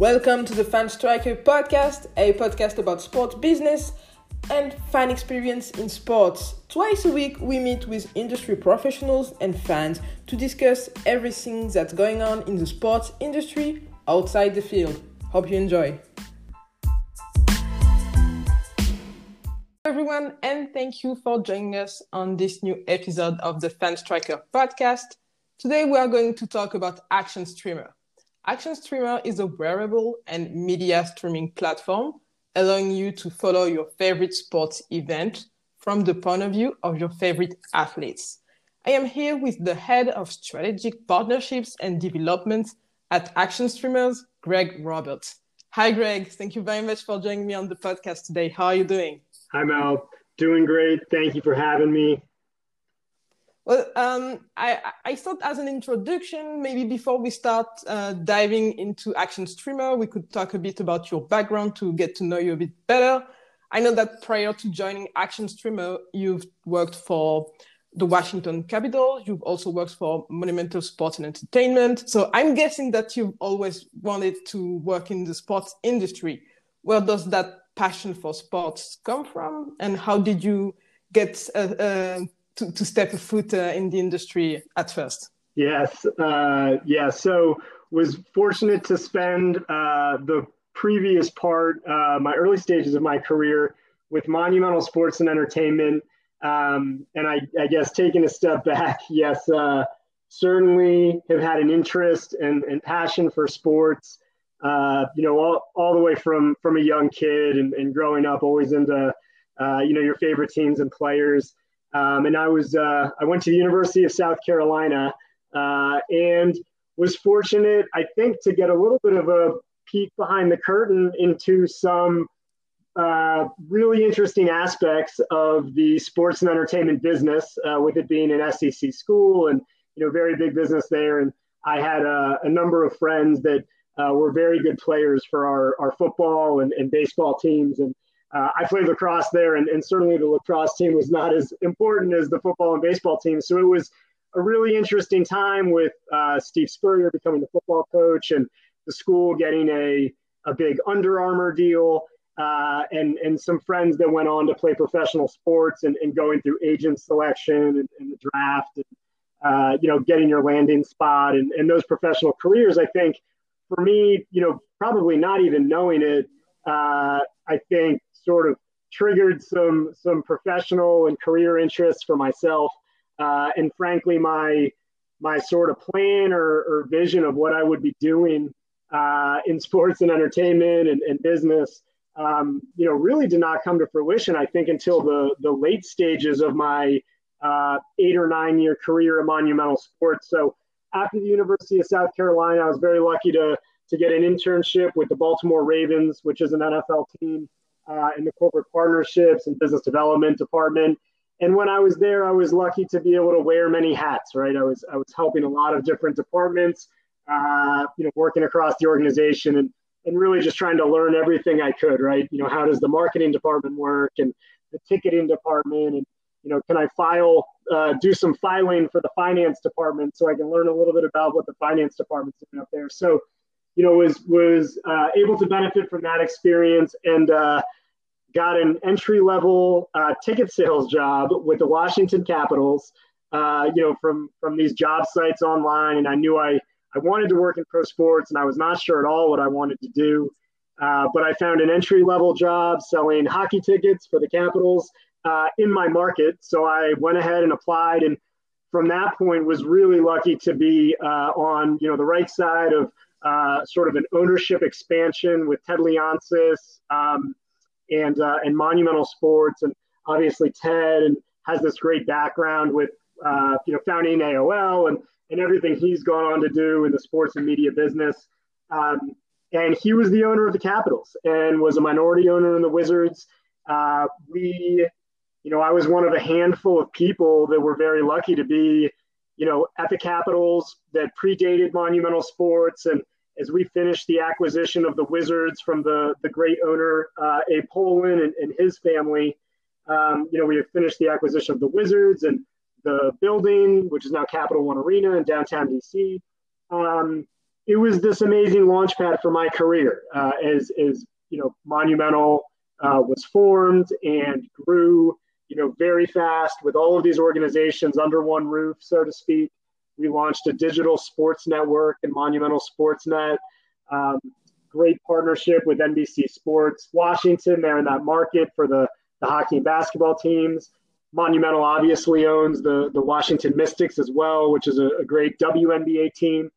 Welcome to the Fan Striker podcast, a podcast about sports business and fan experience in sports. Twice a week, we meet with industry professionals and fans to discuss everything that's going on in the sports industry outside the field. Hope you enjoy. everyone, and thank you for joining us on this new episode of the Fan Striker podcast. Today, we are going to talk about Action Streamer. Action Streamer is a wearable and media streaming platform allowing you to follow your favorite sports event from the point of view of your favorite athletes. I am here with the head of strategic partnerships and development at Action Streamers, Greg Roberts. Hi, Greg. Thank you very much for joining me on the podcast today. How are you doing? Hi, Mel. Doing great. Thank you for having me. Well, um, I, I thought as an introduction, maybe before we start uh, diving into Action Streamer, we could talk a bit about your background to get to know you a bit better. I know that prior to joining Action Streamer, you've worked for the Washington Capitals. You've also worked for Monumental Sports and Entertainment. So I'm guessing that you've always wanted to work in the sports industry. Where does that passion for sports come from? And how did you get uh, uh, to, to step a foot uh, in the industry at first? Yes, uh, yeah. So was fortunate to spend uh, the previous part, uh, my early stages of my career, with Monumental Sports and Entertainment. Um, and I, I, guess taking a step back, yes, uh, certainly have had an interest and, and passion for sports. Uh, you know, all, all the way from from a young kid and, and growing up, always into you know your favorite teams and players. Um, and I was uh, I went to the University of South Carolina uh, and was fortunate, I think, to get a little bit of a peek behind the curtain into some uh, really interesting aspects of the sports and entertainment business, uh, with it being an SEC school and you know very big business there. And I had a, a number of friends that uh, were very good players for our, our football and, and baseball teams and uh, I played lacrosse there, and, and certainly the lacrosse team was not as important as the football and baseball team. So it was a really interesting time with uh, Steve Spurrier becoming the football coach and the school getting a, a big Under Armour deal. Uh, and and some friends that went on to play professional sports and, and going through agent selection and, and the draft and uh, you know getting your landing spot and, and those professional careers I think for me you know probably not even knowing it uh, I think sort of triggered some some professional and career interests for myself, uh, and frankly, my my sort of plan or, or, vision of what I would be doing uh, in sports and entertainment and, and business, um, you know, really did not come to fruition. I think until the the late stages of my uh, eight or nine year career in monumental sports. So after the University of South Carolina, I was very lucky to to get an internship with the Baltimore Ravens, which is an NFL team uh, in the corporate partnerships and business development department. And when I was there, I was lucky to be able to wear many hats. Right, I was I was helping a lot of different departments, uh, you know, working across the organization and and really just trying to learn everything I could. Right, you know, how does the marketing department work and the ticketing department and you know, can I file, uh, do some filing for the finance department so I can learn a little bit about what the finance department's doing up there. So, you know, was was uh, able to benefit from that experience and uh, got an entry level uh, ticket sales job with the Washington Capitals. Uh, you know, from from these job sites online, and I knew I I wanted to work in pro sports, and I was not sure at all what I wanted to do. Uh, but I found an entry level job selling hockey tickets for the Capitals uh, in my market. So I went ahead and applied, and from that point was really lucky to be on you know the right side of uh, sort of an ownership expansion with Ted Leonsis um, and uh, and Monumental Sports, and obviously Ted and has this great background with uh, you know founding AOL and and everything he's gone on to do in the sports and media business. Um, and he was the owner of the Capitals and was a minority owner in the Wizards. Uh, we, you know, I was one of a handful of people that were very lucky to be you know, at the Capitals that predated Monumental Sports. And as we finished the acquisition of the Wizards from the, the great owner, uh, Abe Pollin and, and his family, um, you know, we have finished the acquisition of the Wizards and the building, which is now Capital One Arena in downtown DC. Um, it was this amazing launch pad for my career uh, as, as, you know, Monumental uh, was formed and grew, you know, very fast with all of these organizations under one roof, so to speak. We launched a digital sports network and Monumental Sportsnet. Um, great partnership with NBC Sports Washington. They're in that market for the, the hockey and basketball teams. Monumental obviously owns the, the Washington Mystics as well, which is a, a great WNBA team.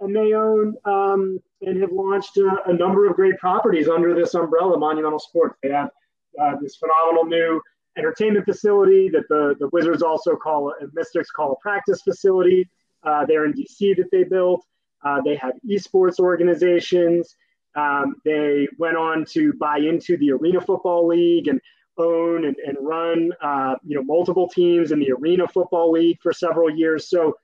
And they own um, and have launched a, a, number of great properties under this umbrella, Monumental Sports. They have uh, this phenomenal new entertainment facility that the, the Wizards also call, and Mystics call a practice facility. Uh, there in DC that they built. Uh, they have esports organizations. Um, they went on to buy into the Arena Football League and own and, and run, uh, you know, multiple teams in the Arena Football League for several years. So,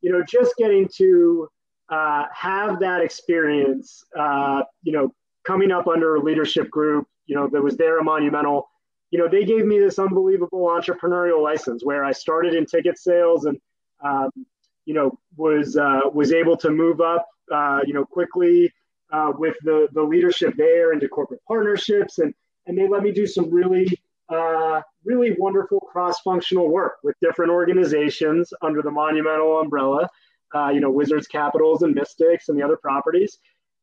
you know, just getting to uh, have that experience, uh, you know, coming up under a leadership group, you know, that was there a monumental, you know, they gave me this unbelievable entrepreneurial license where I started in ticket sales and, um, you know, was uh, was able to move up, uh, you know, quickly uh, with the the leadership there into corporate partnerships, and and they let me do some really uh, really wonderful cross functional work with different organizations under the Monumental umbrella. Uh, you know, Wizards, Capitals, and Mystics, and the other properties,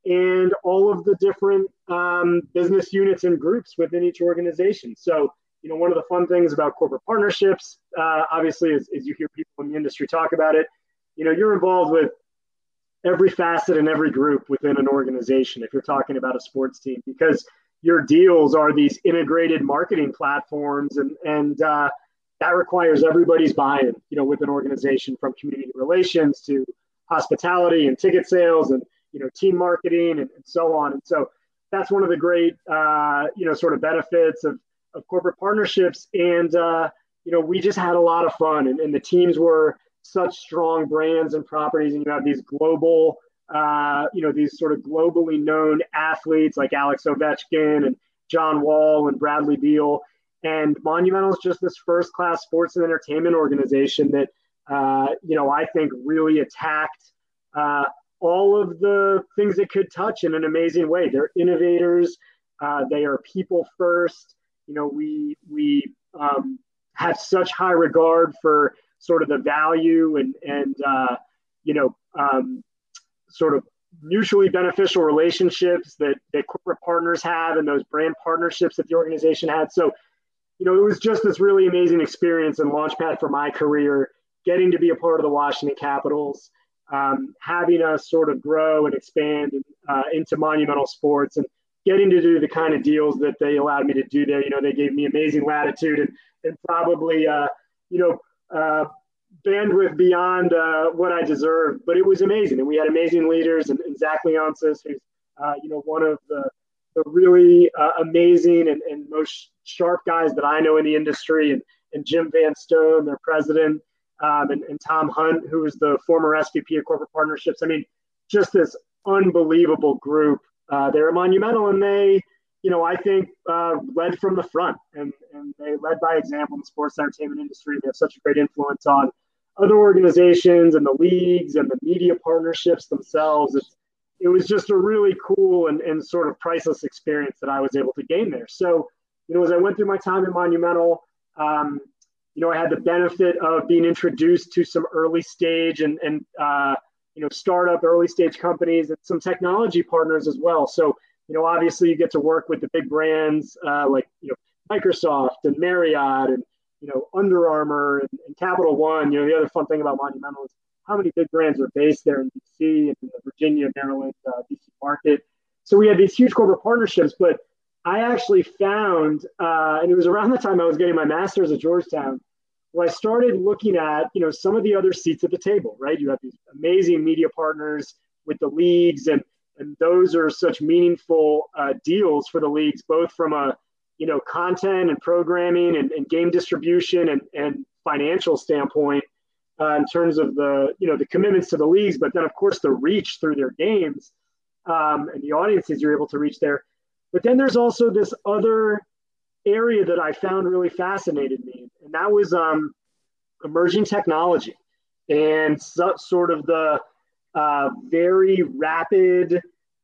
and all of the different um, business units and groups within each organization. So, you know, one of the fun things about corporate partnerships, uh, obviously, is, is you hear people in the industry talk about it. You know, you're involved with every facet and every group within an organization if you're talking about a sports team because your deals are these integrated marketing platforms and and uh, that requires everybody's buy-in you know with an organization from community relations to hospitality and ticket sales and you know team marketing and, and so on. And so that's one of the great uh, you know sort of benefits of, of corporate partnerships. And uh, you know we just had a lot of fun and, and the teams were such strong brands and properties, and you have these global, uh, you know, these sort of globally known athletes like Alex Ovechkin and John Wall and Bradley Beal. And Monumental is just this first class sports and entertainment organization that, uh, you know, I think really attacked uh, all of the things it could touch in an amazing way. They're innovators. Uh, they are people first. You know, we we um, have such high regard for sort of the value and and uh, you know um, sort of mutually beneficial relationships that that corporate partners have and those brand partnerships that the organization had. So you know it was just this really amazing experience and launchpad for my career, getting to be a part of the Washington Capitals. Um, having us sort of grow and expand uh, into monumental sports and getting to do the kind of deals that they allowed me to do there. You know, they gave me amazing latitude and, and probably, uh, you know, uh, bandwidth beyond uh, what I deserved, but it was amazing. And we had amazing leaders, and, and Zach Leonsis, who's uh, you know one of the, the really uh, amazing and, and most sharp guys that I know in the industry, and, and Jim Van Stone, their president, um, and, and Tom Hunt, who was the former SVP of corporate partnerships. I mean, just this unbelievable group. Uh, they're monumental, and they you know, I think uh, led from the front and, and they led by example in the sports entertainment industry. They have such a great influence on other organizations and the leagues and the media partnerships themselves. It's, it was just a really cool and, and sort of priceless experience that I was able to gain there. So, you know, as I went through my time at Monumental, um, you know, I had the benefit of being introduced to some early stage and, and uh, you know, startup early stage companies and some technology partners as well. So, you know, obviously you get to work with the big brands uh, like, you know, Microsoft and Marriott and, you know, Under Armour and, and, Capital One. You know, the other fun thing about Monumental is how many big brands are based there in DC and in the Virginia, Maryland, uh, DC market. So we had these huge corporate partnerships, but I actually found, uh, and it was around the time I was getting my master's at Georgetown, where I started looking at, you know, some of the other seats at the table, right? You have these amazing media partners with the leagues and and those are such meaningful uh, deals for the leagues, both from a you know content and programming and, and game distribution and, and financial standpoint uh, in terms of the you know the commitments to the leagues, but then of course the reach through their games um, and the audiences you're able to reach there. But then there's also this other area that I found really fascinated me, and that was um, emerging technology and so, sort of the uh, very rapid,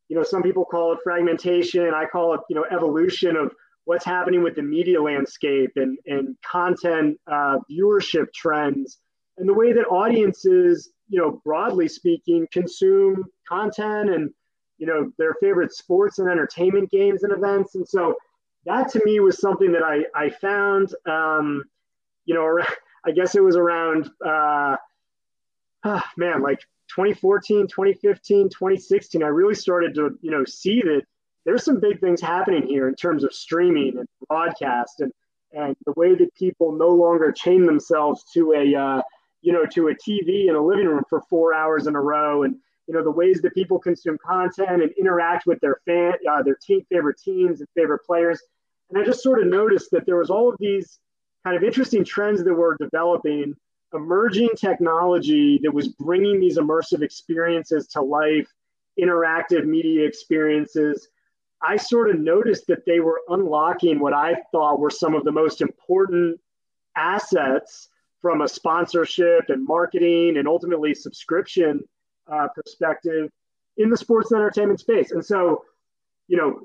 you know, some people call it fragmentation. I call it, you know, evolution of what's happening with the media landscape and, and content uh, viewership trends and the way that audiences, you know, broadly speaking, consume content and, you know, their favorite sports and entertainment games and events. And so that to me was something that I, I found, um, you know, I guess it was around, uh, oh, man, like 2014, 2015, 2016, I really started to, you know, see that there's some big things happening here in terms of streaming and broadcast and, and the way that people no longer chain themselves to a, uh, you know, to a TV in a living room for four hours in a row. And, you know, the ways that people consume content and interact with their fan, uh, their team, favorite teams and favorite players. And I just sort of noticed that there was all of these kind of interesting trends that were developing emerging technology that was bringing these immersive experiences to life, interactive media experiences. I sort of noticed that they were unlocking what I thought were some of the most important assets from a sponsorship and marketing and ultimately subscription uh, perspective in the sports and entertainment space. And so, you know,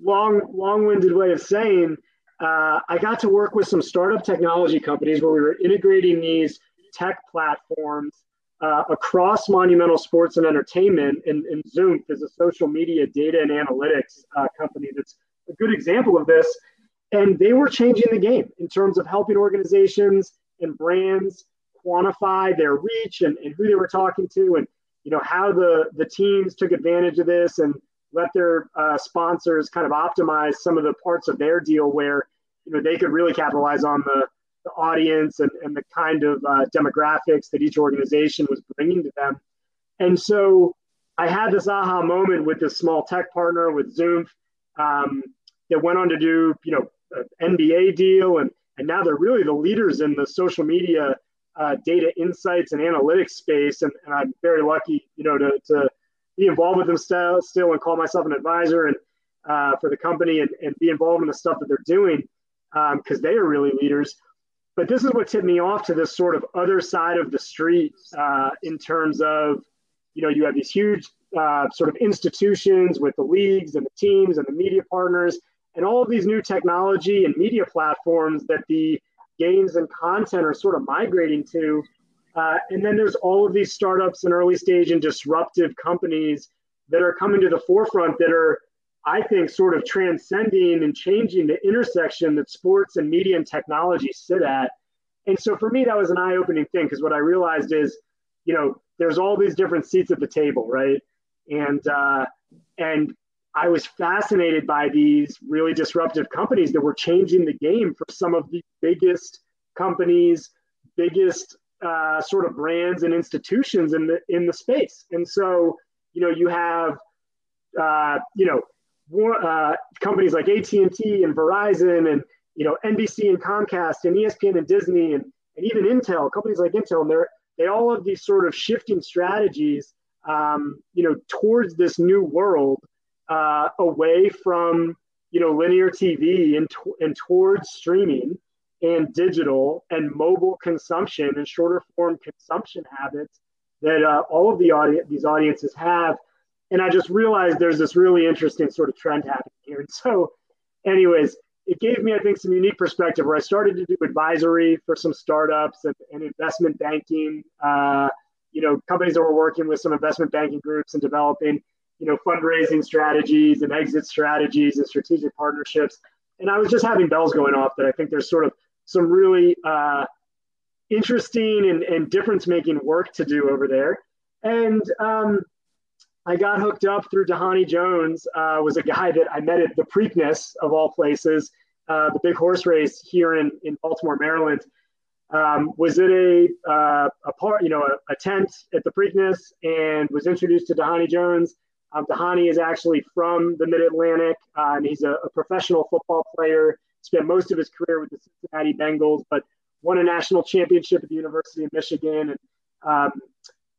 long, long-winded way of saying uh, I got to work with some startup technology companies where we were integrating these tech platforms uh, across Monumental Sports and Entertainment. And, and Zoomph is a social media data and analytics uh, company that's a good example of this. And they were changing the game in terms of helping organizations and brands quantify their reach and, and who they were talking to and you know how the the teams took advantage of this and let their uh, sponsors kind of optimize some of the parts of their deal where you know they could really capitalize on the, the audience and, and the kind of uh, demographics that each organization was bringing to them. And so i had this aha moment with this small tech partner with Zoomph um, that went on to do you know an nba deal and and now they're really the leaders in the social media uh, data insights and analytics space and, and i'm very lucky you know to, to be involved with them still, still and call myself an advisor and uh, for the company and, and be involved in the stuff that they're doing because um, they are really leaders. But this is what tipped me off to this sort of other side of the street uh, in terms of, you know, you have these huge uh, sort of institutions with the leagues and the teams and the media partners and all of these new technology and media platforms that the games and content are sort of migrating to uh, and then there's all of these startups and early stage and disruptive companies that are coming to the forefront that are, I think, sort of transcending and changing the intersection that sports and media and technology sit at. And so for me, that was an eye opening thing because what I realized is, you know, there's all these different seats at the table, right? And, uh, and I was fascinated by these really disruptive companies that were changing the game for some of the biggest companies, biggest uh, sort of brands and institutions in the in the space. And so, you know, you have, uh, you know, more, uh, companies like AT and T and Verizon and you know NBC and Comcast and ESPN and Disney and, and even Intel, companies like Intel, and they're they all have these sort of shifting strategies, um, you know, towards this new world, uh, away from you know linear TV and and towards streaming and digital and mobile consumption and shorter form consumption habits that uh, all of the audience these audiences have. And i just realized there's this really interesting sort of trend happening here. And so anyways it gave me i think some unique perspective where i started to do advisory for some startups and, and investment banking uh, you know companies that were working with some investment banking groups and developing you know fundraising strategies and exit strategies and strategic partnerships and i was just having bells going off that i think there's sort of some really uh, interesting and, and difference making work to do over there. And um, I got hooked up through Dhani Jones, uh, was a guy that I met at the Preakness of all places, uh, the big horse race here in, in Baltimore, Maryland. Um, was it a, uh, a part, you know, a, a, tent at the Preakness and was introduced to Dhani Jones. Um, Dhani is actually from the Mid Atlantic, uh, and he's a, a, professional football player spent most of his career with the Cincinnati Bengals, but won a national championship at the University of Michigan and um,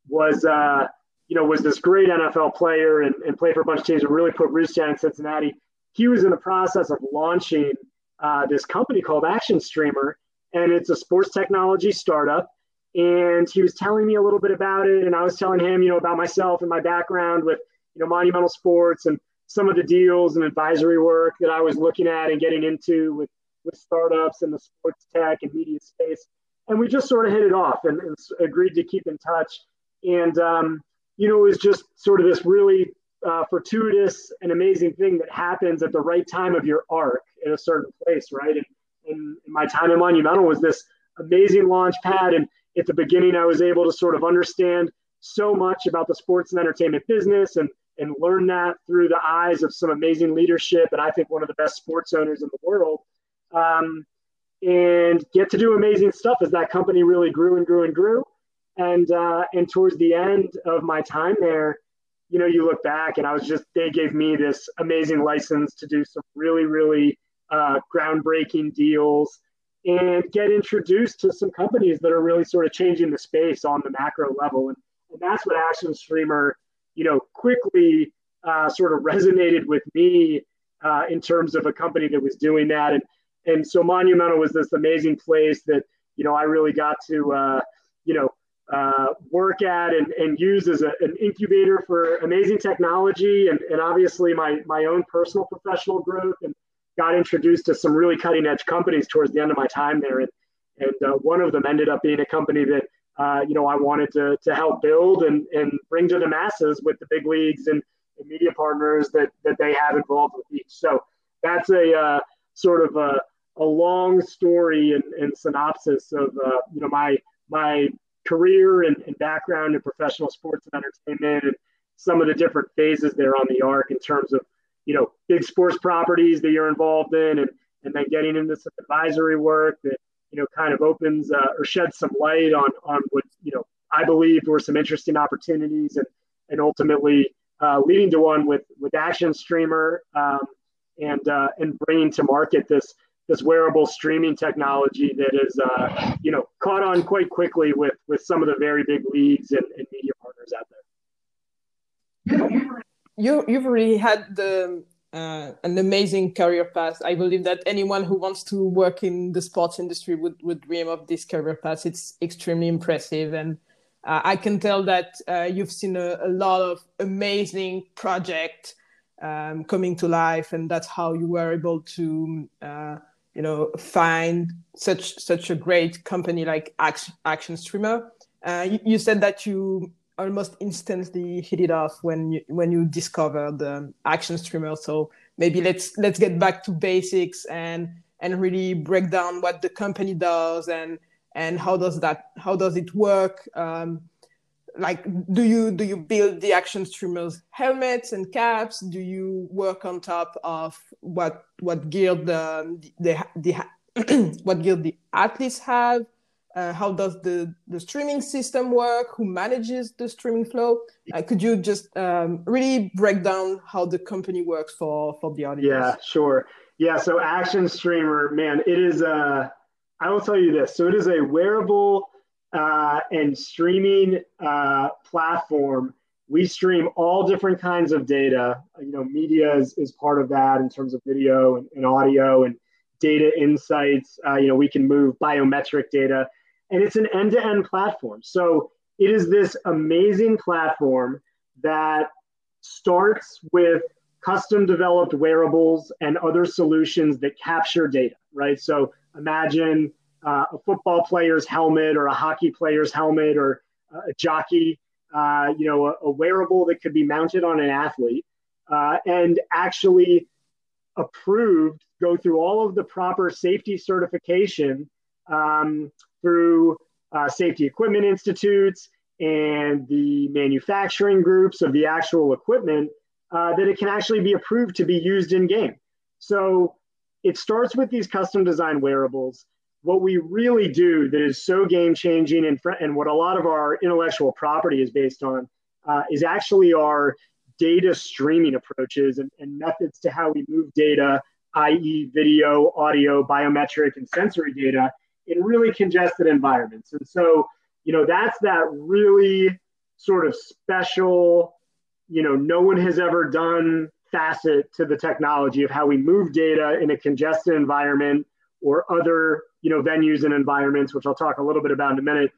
was, uh, you know, was this great NFL player and, and played for a bunch of teams and really put roots down in Cincinnati. He was in the process of launching uh, this company called Action Streamer, and it's a sports technology startup. and he was telling me a little bit about it, and I was telling him, you know, about myself and my background with, you know, monumental sports and some of the deals and advisory work that I was looking at and getting into with with startups and the sports tech and media space. And we just sort of hit it off and, and agreed to keep in touch. And, um, you know, it was just sort of this really uh, fortuitous and amazing thing that happens at the right time of your arc in a certain place, right? And, and my time in Monumental was this amazing launch pad. And at the beginning, I was able to sort of understand so much about the sports and entertainment business and, and learn that through the eyes of some amazing leadership. And I think one of the best sports owners in the world. Um, and get to do amazing stuff as that company really grew and grew and grew. And, uh, and towards the end of my time there, you know, you look back and I was just, they gave me this amazing license to do some really, really uh, groundbreaking deals and get introduced to some companies that are really sort of changing the space on the macro level. And, and that's what Action Streamer, you know, quickly uh, sort of resonated with me uh, in terms of a company that was doing that. And, and so Monumental was this amazing place that, you know, I really got to, uh, you know, uh, work at and, and use as a, an incubator for amazing technology and, and obviously my, my own personal professional growth and got introduced to some really cutting edge companies towards the end of my time there. And, and uh, one of them ended up being a company that, uh, you know, I wanted to, to help build and, and bring to the masses with the big leagues and, and media partners that, that they have involved with each. So that's a uh, sort of a, a long story and, and synopsis of, uh, you know, my, my career and, and background in professional sports and entertainment and some of the different phases there on the arc in terms of you know big sports properties that you're involved in and and then getting into some advisory work that you know kind of opens uh, or sheds some light on on what you know I believe were some interesting opportunities and and ultimately uh, leading to one with with Action Streamer um, and uh, and bringing to market this this wearable streaming technology that is, uh, you know, caught on quite quickly with with some of the very big leagues and, and media partners out there. You you've already had the uh, an amazing career path. I believe that anyone who wants to work in the sports industry would would dream of this career path. It's extremely impressive, and uh, I can tell that uh, you've seen a, a, lot of amazing projects um, coming to life, and that's how you were able to uh, you know find such such a great company like Action, Streamer. Uh, you, you, said that you almost instantly hit it off when you when you discovered um, Action Streamer. So maybe let's let's get back to basics and and really break down what the company does and and how does that how does it work. Um, like do you do you build the action streamers helmets and caps do you work on top of what what gear the the, the, the what gear the athletes have uh, how does the the streaming system work? Who manages the streaming flow? Uh, could you just um, really break down how the company works for for the audience? Yeah sure. Yeah so action streamer man it is a i will tell you this. So it is a wearable uh, and streaming uh, platform, we stream all different kinds of data. You know, media is, is part of that in terms of video and, and audio and data insights. Uh, you know, we can move biometric data, and it's an end to end platform. So it is this amazing platform that starts with custom developed wearables and other solutions that capture data, right? So imagine uh, a football player's helmet or a hockey player's helmet or a jockey, uh, you know, a, a, wearable that could be mounted on an athlete uh, and actually approved, go through all of the proper safety certification um, through uh, safety equipment institutes and the manufacturing groups of the actual equipment uh, that it can actually be approved to be used in game. So it starts with these custom design wearables what we really do that is so game changing and, and what a lot of our intellectual property is based on uh, is actually our data streaming approaches and, and methods to how we move data, i.e., video, audio, biometric, and sensory data in really congested environments. And so, you know, that's that really sort of special, you know, no one has ever done facet to the technology of how we move data in a congested environment or other you know venues and environments, which I'll talk a little bit about in a minute.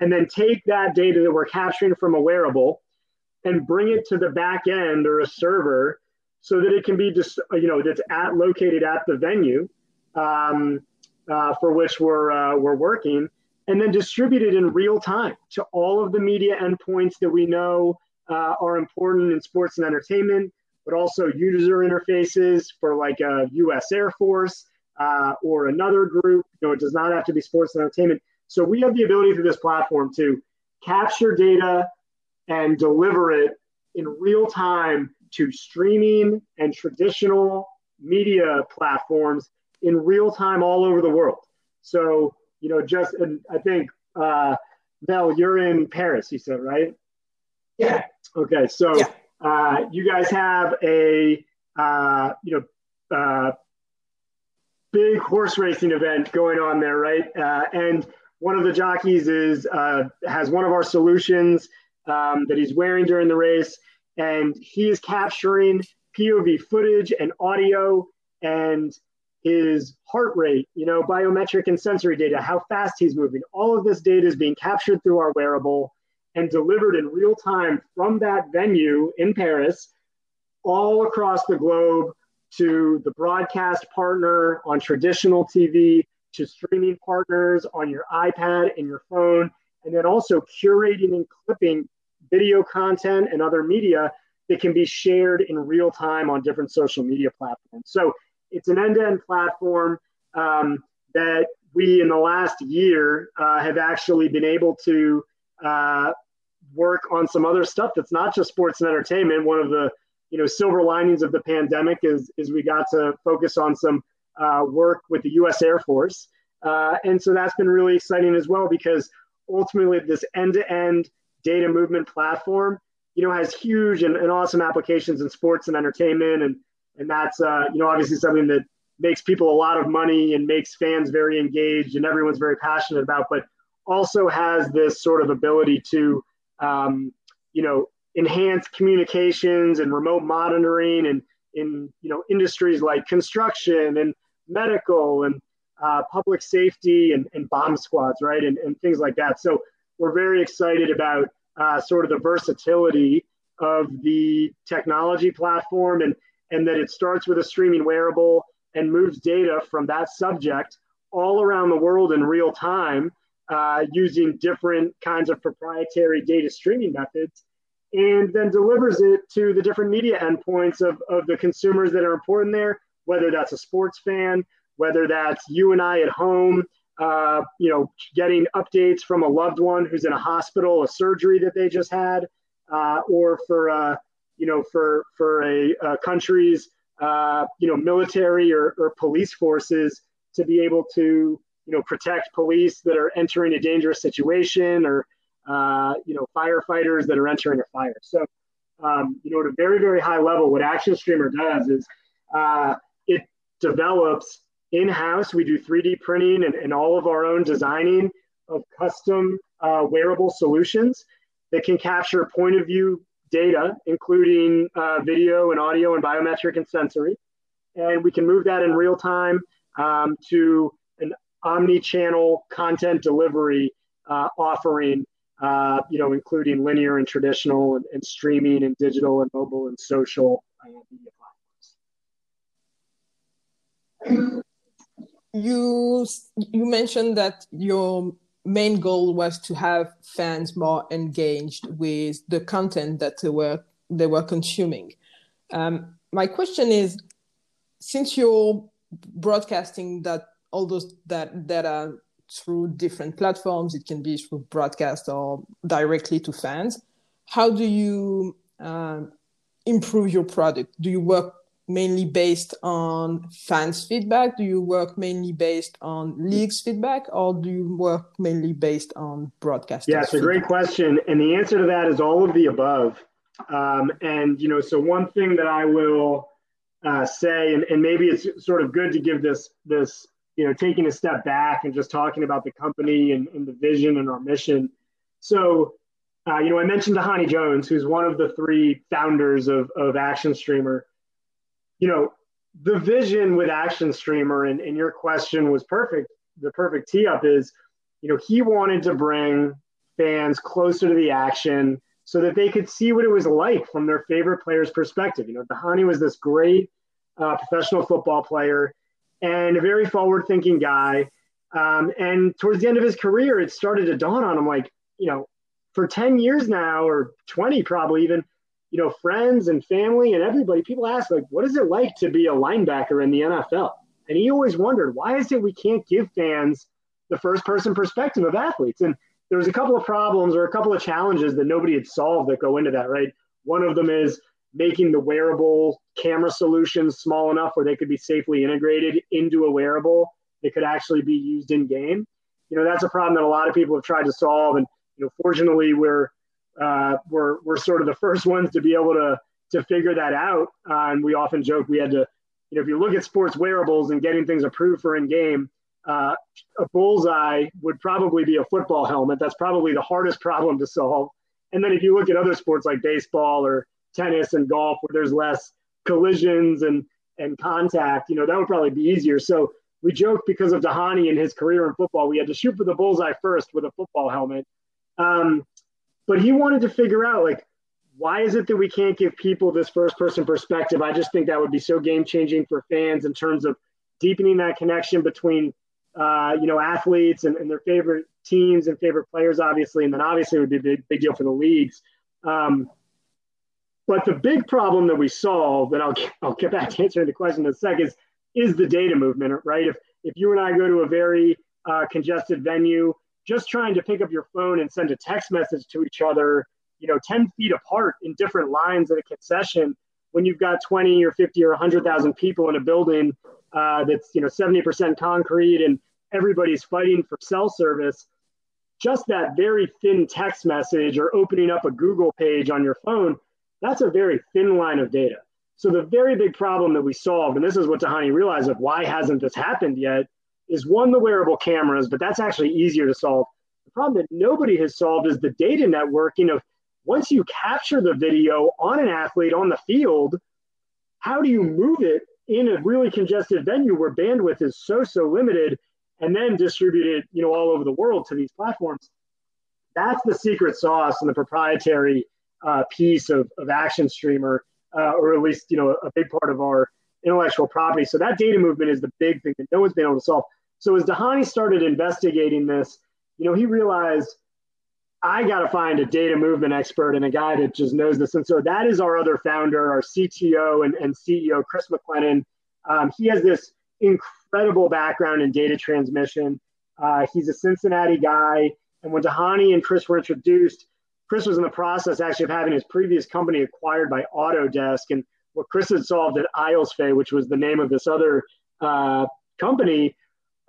and then take that data that we're capturing from a wearable and bring it to the back end or a server so that it can be just you know that's at located at the venue um, uh, for which we're uh, we're working and then distribute it in real time to all of the media endpoints that we know uh, are important in sports and entertainment, but also user interfaces for like a U.S. Air Force uh, or another group. You know, it does not have to be sports and entertainment. So we have the ability through this platform to capture data and deliver it in real time to streaming and traditional media platforms in real time all over the world. So, you know, just, and I think, uh, Mel, you're in Paris, you said, right? Yeah. Okay. So, yeah. uh, you guys have a, uh, you know, uh, big horse racing event going on there, right? Uh, and one of the jockeys is uh, has one of our solutions um, that he's wearing during the race, and he is capturing POV footage and audio and his heart rate, you know, biometric and sensory data, how fast he's moving. All of this data is being captured through our wearable and delivered in real time from that venue in Paris all across the globe to the broadcast partner on traditional TV, to streaming partners on your iPad and your phone, and then also curating and clipping video content and other media that can be shared in real time on different social media platforms. So it's an end-to-end platform um, that we in the last year uh, have actually been able to uh, work on some other stuff that's not just sports and entertainment. One of the you know silver linings of the pandemic is is we got to focus on some uh, work with the U.S. Air Force, uh, and so that's been really exciting as well because ultimately this end-to-end data movement platform you know has huge and, and awesome applications in sports and entertainment and and that's uh, you know obviously something that makes people a lot of money and makes fans very engaged and everyone's very passionate about, but also has this sort of ability to um, you know enhance communications and remote monitoring and in you know industries like construction and medical and uh, public safety and, and bomb squads, right, and, and things like that. So we're very excited about uh, sort of the versatility of the technology platform and and that it starts with a streaming wearable and moves data from that subject all around the world in real time uh, using different kinds of proprietary data streaming methods and then delivers it to the different media endpoints of, of the consumers that are important there, whether that's a sports fan, whether that's you and I at home, uh, you know, getting updates from a loved one who's in a hospital, a surgery that they just had, uh, or for uh, you know, for for a, a country's uh, you know military or, or police forces to be able to you know protect police that are entering a dangerous situation or uh, you know firefighters that are entering a fire. So um, you know at a very very high level, what Action Streamer does is uh, it develops in house. We do 3D printing and, and all of our own designing of custom uh, wearable solutions that can capture point of view data, including uh, video and audio and biometric and sensory. And we can move that in real time um, to an omni-channel content delivery uh, offering, uh, you know, including linear and traditional and, and, streaming and digital and mobile and social uh, media platforms. You you mentioned that your main goal was to have fans more engaged with the content that they were they were consuming. Um, my question is, since you're broadcasting that all those that data through different platforms, it can be through broadcast or directly to fans. How do you um, improve your product? Do you work mainly based on fans' feedback? Do you work mainly based on leagues' feedback, or do you work mainly based on broadcast? Yeah, it's a great question, and the answer to that is all of the above. Um, and you know, so one thing that I will uh, say, and, and maybe it's sort of good to give this this you know taking a step back and just talking about the company and, and the vision and our mission. So. Uh, you know, I mentioned Dhani Jones, who's one of the three founders of, of Action Streamer you know, the vision with Action Streamer and, and your question was perfect. The perfect tee up is, you know, he wanted to bring fans closer to the action so that they could see what it was like from their favorite player's perspective. You know, Dhani was this great uh, professional football player and a very forward thinking guy. Um, and towards the end of his career, it started to dawn on him like, you know, for 10 years now, or 20 probably even, you know, friends and family and everybody, people ask, like, what is it like to be a linebacker in the NFL? And he always wondered, why is it we can't give fans the first person perspective of athletes? And there was a couple of problems or a couple of challenges that nobody had solved that go into that, right? One of them is making the wearable camera solutions small enough where they could be safely integrated into a wearable that could actually be used in game. You know, that's a problem that a lot of people have tried to solve. And, you know, fortunately, we're, uh, we're, we're sort of the first ones to be able to, to figure that out. Uh, and we often joke we had to, you know, if you look at sports wearables and getting things approved for in game, uh, a bullseye would probably be a football helmet. That's probably the hardest problem to solve. And then if you look at other sports like baseball or tennis and golf, where there's less collisions and and contact, you know, that would probably be easier. So we joke because of Dhani and his career in football, we had to shoot for the bullseye first with a football helmet. Um, but he wanted to figure out like why is it that we can't give people this first person perspective? I just think that would be so game changing for fans in terms of deepening that connection between uh, you know, athletes and, and, their favorite teams and favorite players, obviously, and then obviously it would be a big, big deal for the leagues. Um, but the big problem that we solve, and I'll, I'll get back to answering the question in a second, is, is the data movement, right? If, if you and I go to a very uh, congested venue, just trying to pick up your phone and send a text message to each other, you know, 10 feet apart in different lines at a concession, when you've got 20 or 50 or 100,000 people in a building uh, that's you know 70% concrete and everybody's fighting for cell service just that very thin text message or opening up a google page on your phone that's a very thin line of data. So the very big problem that we solved and this is what Dhani realized of why hasn't this happened yet is one the wearable cameras but that's actually easier to solve. The problem that nobody has solved is the data networking of once you capture the video on an athlete on the field how do you move it in a really congested venue where bandwidth is so so limited and then distribute it, you know all over the world to these platforms? That's the secret sauce and the proprietary uh, piece of, of action streamer uh, or at least you know a big part of our intellectual property. So that data movement is the big thing that no one's been able to solve so as Dhani started investigating this you know he realized I got to find a data movement expert and a guy that just knows this. And so that is our other founder, our CTO and, and CEO, Chris McLennan. Um, he has this incredible background in data transmission. Uh, he's a Cincinnati guy. And when Dhani and Chris were introduced, Chris was in the process actually of having his previous company acquired by Autodesk. And what Chris had solved at Aylesfay, which was the name of this other uh, company,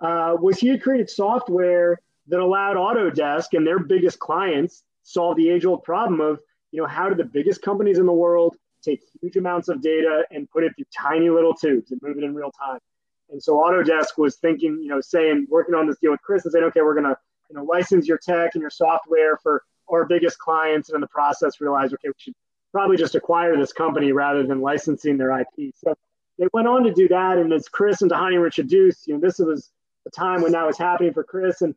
uh, was he had created software that allowed Autodesk and their biggest clients solve the age old problem of, you know, how do the biggest companies in the world take huge amounts of data and put it through tiny little tubes and move it in real time? And so Autodesk was thinking, you know, saying, working on this deal with Chris and saying, okay, we're going to, you know, license your tech and your software for our biggest clients. And in the process, realize, okay, we should probably just acquire this company rather than licensing their IP. So they went on to do that. And as Chris and Dhani were introduced, you know, this was the time when that was happening for Chris. And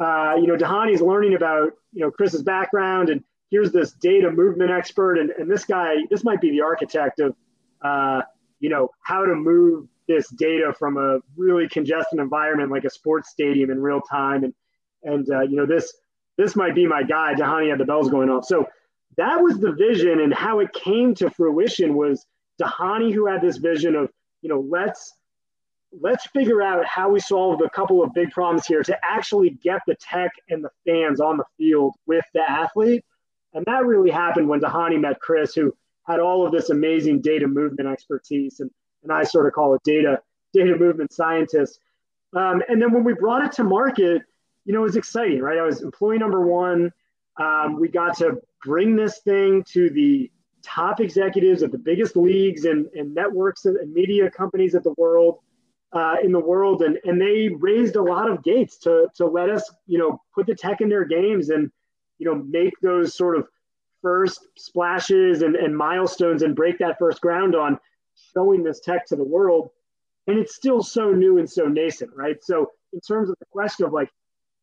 uh, you know, Dhani's learning about, you know, Chris's background and here's this data movement expert. And, and this guy, this might be the architect of, uh, you know, how to move this data from a really congested environment like a sports stadium in real time. And, and uh, you know, this, this might be my guy. Dhani had the bells going off. So that was the vision and how it came to fruition was Dhani who had this vision of, you know, let's let's figure out how we solve a couple of big problems here to actually get the tech and the fans on the field with the athlete. And that really happened when Dhani met Chris, who had all of this amazing data movement expertise. And, and I sort of call it data, data movement scientist. Um, and then when we brought it to market, you know, it was exciting, right? I was employee number one. Um, we got to bring this thing to the top executives of the biggest leagues and, and networks and media companies of the world uh, in the world, and and they raised a lot of gates to to let us, you know, put the tech in their games and you know make those sort of first splashes and, and milestones and break that first ground on showing this tech to the world. And it's still so new and so nascent, right? So in terms of the question of like,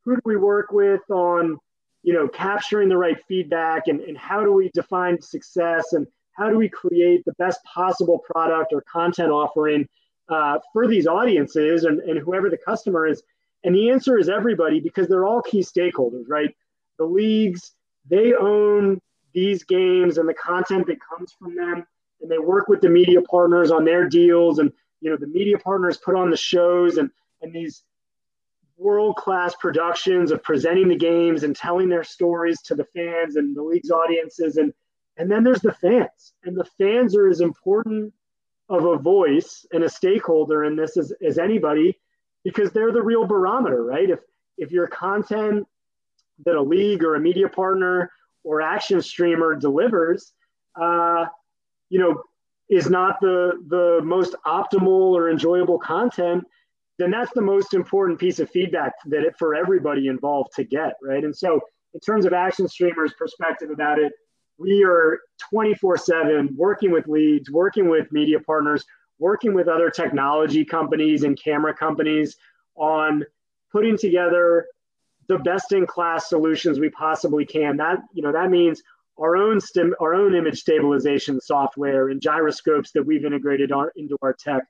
who do we work with on, you know, capturing the right feedback and, and how do we define success and how do we create the best possible product or content offering uh, for these audiences and, and whoever the customer is? And the answer is everybody because they're all key stakeholders, right? The leagues, they own these games and the content that comes from them, and they work with the media partners on their deals. And you know, the media partners put on the shows and and these world class productions of presenting the games and telling their stories to the fans and the league's audiences and and then there's the fans and the fans are as important of a voice and a stakeholder in this as, as anybody because they're the real barometer right if if your content that a league or a media partner or action streamer delivers uh, you know is not the the most optimal or enjoyable content then that's the most important piece of feedback that it for everybody involved to get, right? And so, in terms of action streamers' perspective about it, we are 24 7 working with leads, working with media partners, working with other technology companies and camera companies on putting together the best in class solutions we possibly can. That, you know, that means our own stim, our own image stabilization software and gyroscopes that we've integrated our, into our tech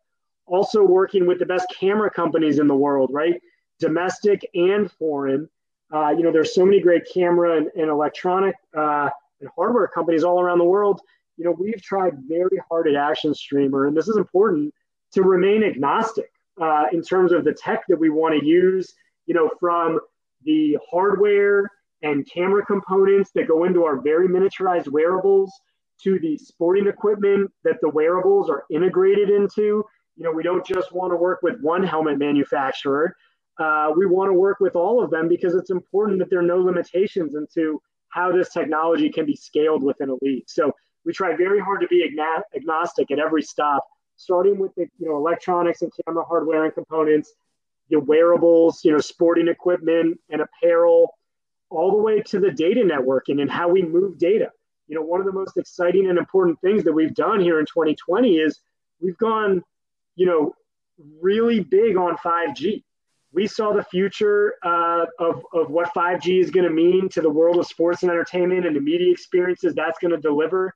also working with the best camera companies in the world, right? Domestic and foreign. Uh, you know, there's so many great camera and, and electronic uh, and hardware companies all around the world. You know, we've tried very hard at Action Streamer, and this is important to remain agnostic uh, in terms of the tech that we want to use. You know, from the hardware and camera components that go into our very miniaturized wearables to the sporting equipment that the wearables are integrated into you know, we don't just want to work with one helmet manufacturer. Uh, we want to work with all of them because it's important that there are no limitations into how this technology can be scaled within a league. So we try very hard to be agnostic at every stop, starting with the you know electronics and camera hardware and components, the wearables, you know, sporting equipment and apparel, all the way to the data networking and how we move data. You know, one of the most exciting and important things that we've done here in 2020 is we've gone you know, really big on 5G. We saw the future uh, of, of what 5G is going to mean to the world of sports and entertainment and the media experiences that's going to deliver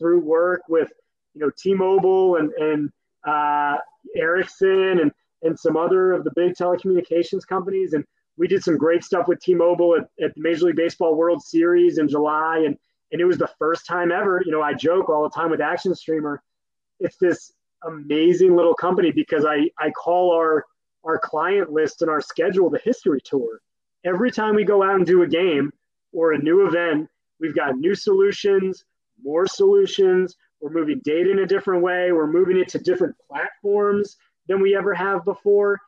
through work with, you know, T-Mobile and, and uh, Ericsson and, and some other of the big telecommunications companies. And we did some great stuff with T-Mobile at, at the Major League Baseball World Series in July. And, and it was the first time ever, you know, I joke all the time with Action Streamer. It's this amazing little company because I, I call our our client list and our schedule the history tour. Every time we go out and do a game or a new event, we've got new solutions, more solutions. We're moving data in a different way. We're moving it to different platforms than we ever have before.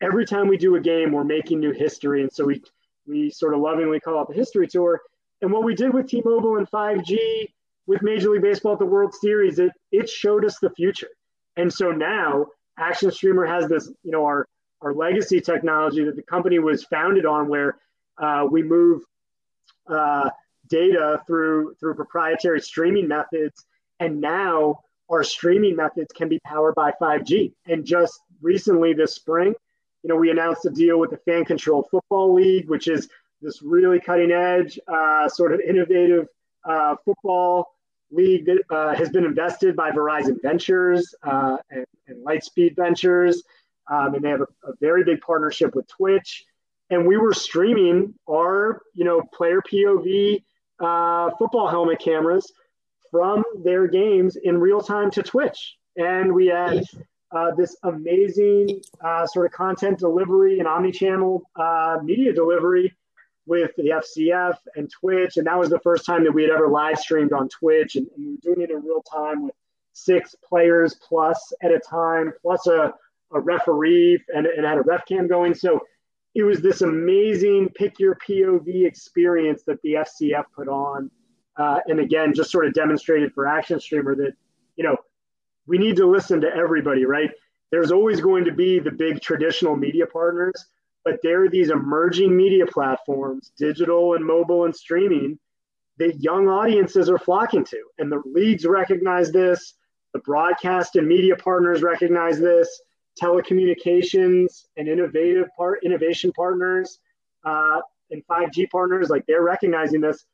Every time we do a game, we're making new history. And so we we sort of lovingly call it the history tour. And what we did with T-Mobile and 5G with Major League Baseball at the World Series, it it showed us the future. And so now Action Streamer has this, you know, our our legacy technology that the company was founded on, where uh, we move uh, data through through proprietary streaming methods, and now our streaming methods can be powered by 5G. And just recently this spring, you know, we announced a deal with the Fan Controlled Football League, which is this really cutting edge, uh, sort of innovative uh, football league that uh, has been invested by Verizon Ventures uh, and, and, Lightspeed Ventures, um, and they have a, a, very big partnership with Twitch. And we were streaming our, you know, player POV uh, football helmet cameras from their games in real time to Twitch, and we had uh, this amazing uh, sort of content delivery and omni-channel uh, media delivery with the FCF and Twitch. And that was the first time that we had ever live streamed on Twitch. And, and we were doing it in real time with six players plus at a time, plus a, a referee, and it had a ref cam going. So it was this amazing pick your POV experience that the FCF put on. Uh, and again, just sort of demonstrated for Action Streamer that, you know, we need to listen to everybody, right? There's always going to be the big traditional media partners, but there are these emerging media platforms, digital and mobile and streaming, that young audiences are flocking to. And the leagues recognize this, the broadcast and media partners recognize this, telecommunications and innovative part innovation partners uh, and 5G partners, like they're recognizing this.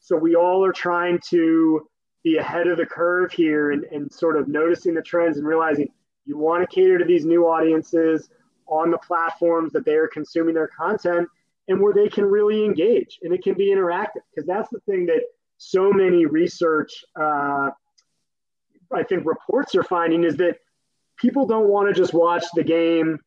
So we all are trying to be ahead of the curve here and, and sort of noticing the trends and realizing you want to cater to these new audiences on the platforms that they are consuming their content and where they can really engage and it can be interactive. Because that's the thing that so many research uh, i think reports are finding is that people don't want to just watch the game